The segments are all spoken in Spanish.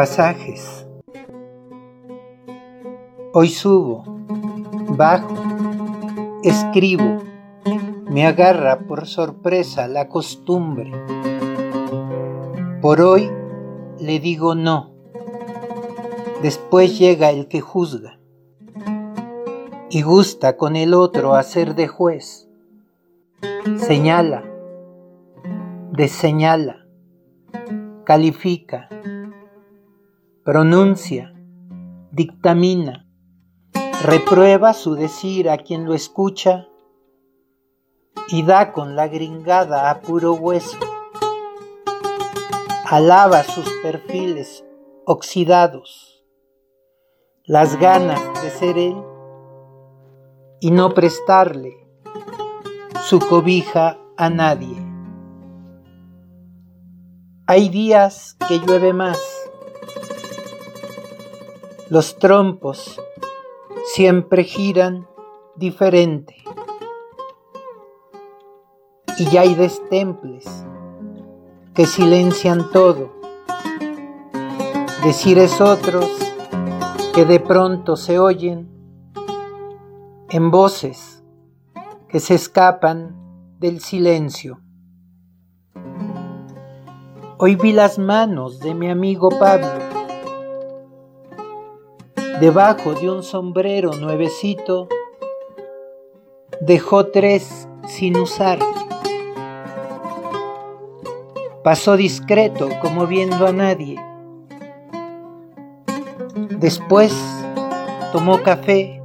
Pasajes. Hoy subo, bajo, escribo, me agarra por sorpresa la costumbre. Por hoy le digo no. Después llega el que juzga. Y gusta con el otro hacer de juez. Señala, deseñala, califica. Pronuncia, dictamina, reprueba su decir a quien lo escucha y da con la gringada a puro hueso. Alaba sus perfiles oxidados, las ganas de ser él y no prestarle su cobija a nadie. Hay días que llueve más los trompos siempre giran diferente. Y ya hay destemples que silencian todo. Decires otros que de pronto se oyen en voces que se escapan del silencio. Hoy vi las manos de mi amigo Pablo Debajo de un sombrero nuevecito, dejó tres sin usar. Pasó discreto como viendo a nadie. Después tomó café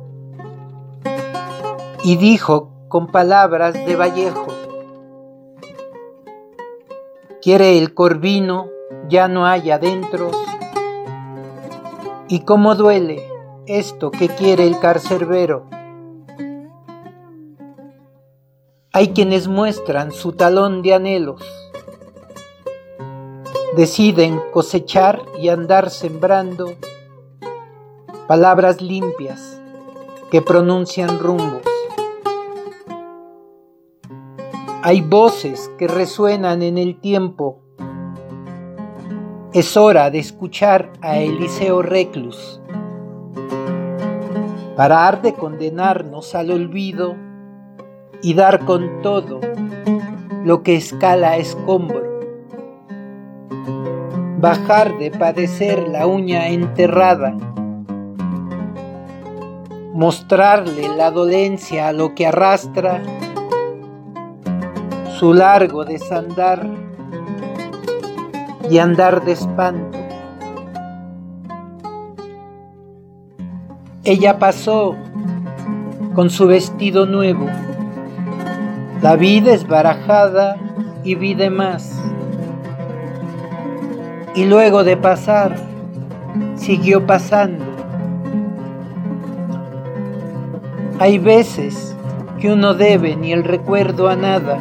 y dijo con palabras de Vallejo, quiere el corvino, ya no hay adentro y cómo duele esto que quiere el carcerbero. Hay quienes muestran su talón de anhelos, deciden cosechar y andar sembrando palabras limpias que pronuncian rumbos. Hay voces que resuenan en el tiempo es hora de escuchar a Eliseo Reclus. Parar de condenarnos al olvido y dar con todo lo que escala escombro. Bajar de padecer la uña enterrada. Mostrarle la dolencia a lo que arrastra su largo desandar y andar de espanto. Ella pasó con su vestido nuevo, la vida esbarajada y vi de más. Y luego de pasar, siguió pasando. Hay veces que uno debe ni el recuerdo a nada,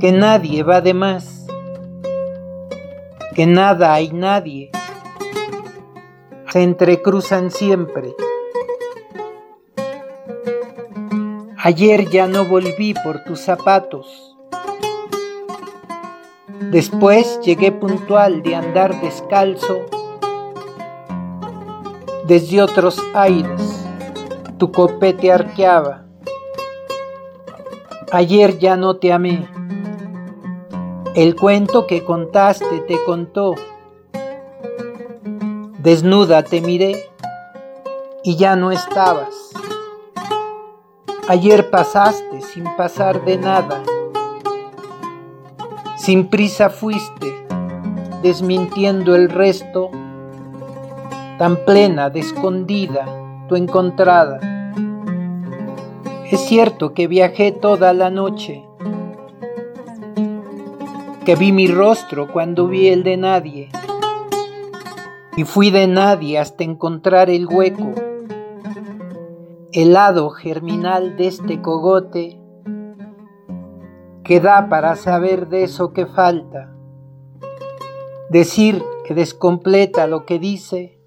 que nadie va de más que nada hay nadie, se entrecruzan siempre. Ayer ya no volví por tus zapatos. Después llegué puntual de andar descalzo. Desde otros aires tu copete arqueaba. Ayer ya no te amé. El cuento que contaste te contó. Desnuda te miré y ya no estabas. Ayer pasaste sin pasar de nada. Sin prisa fuiste, desmintiendo el resto, tan plena de escondida tu encontrada. Es cierto que viajé toda la noche que vi mi rostro cuando vi el de nadie, y fui de nadie hasta encontrar el hueco. El lado germinal de este cogote que da para saber de eso que falta, decir que descompleta lo que dice,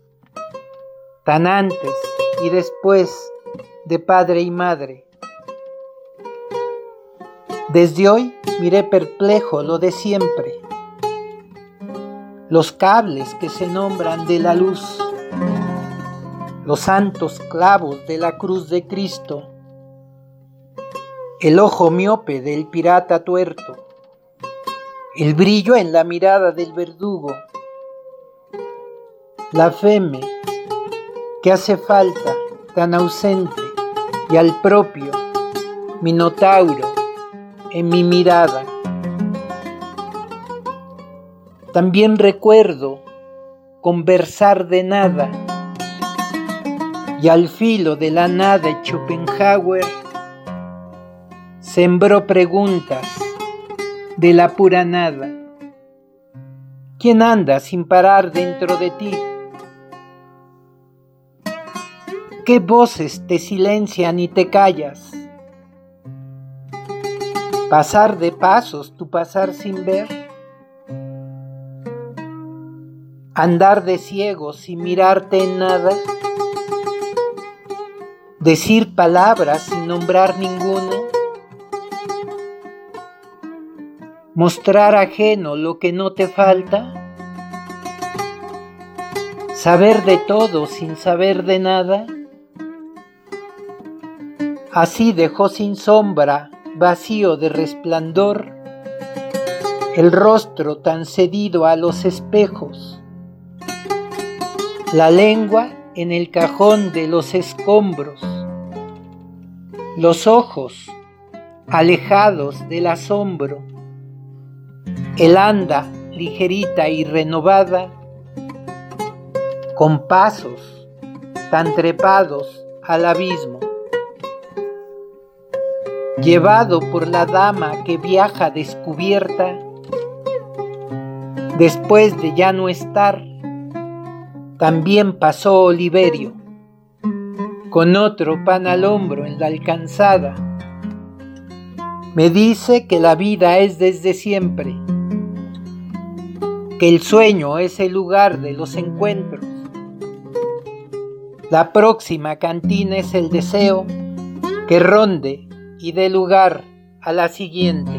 tan antes y después de padre y madre. Desde hoy miré perplejo lo de siempre, los cables que se nombran de la luz, los santos clavos de la cruz de Cristo, el ojo miope del pirata tuerto, el brillo en la mirada del verdugo, la feme que hace falta tan ausente y al propio Minotauro en mi mirada. También recuerdo conversar de nada y al filo de la nada Schopenhauer sembró preguntas de la pura nada. ¿Quién anda sin parar dentro de ti? ¿Qué voces te silencian y te callas? Pasar de pasos, tu pasar sin ver. Andar de ciego sin mirarte en nada. Decir palabras sin nombrar ninguna. Mostrar ajeno lo que no te falta. Saber de todo sin saber de nada. Así dejó sin sombra vacío de resplandor, el rostro tan cedido a los espejos, la lengua en el cajón de los escombros, los ojos alejados del asombro, el anda ligerita y renovada, con pasos tan trepados al abismo. Llevado por la dama que viaja descubierta, después de ya no estar, también pasó Oliverio, con otro pan al hombro en la alcanzada. Me dice que la vida es desde siempre, que el sueño es el lugar de los encuentros. La próxima cantina es el deseo que ronde y dé lugar a la siguiente.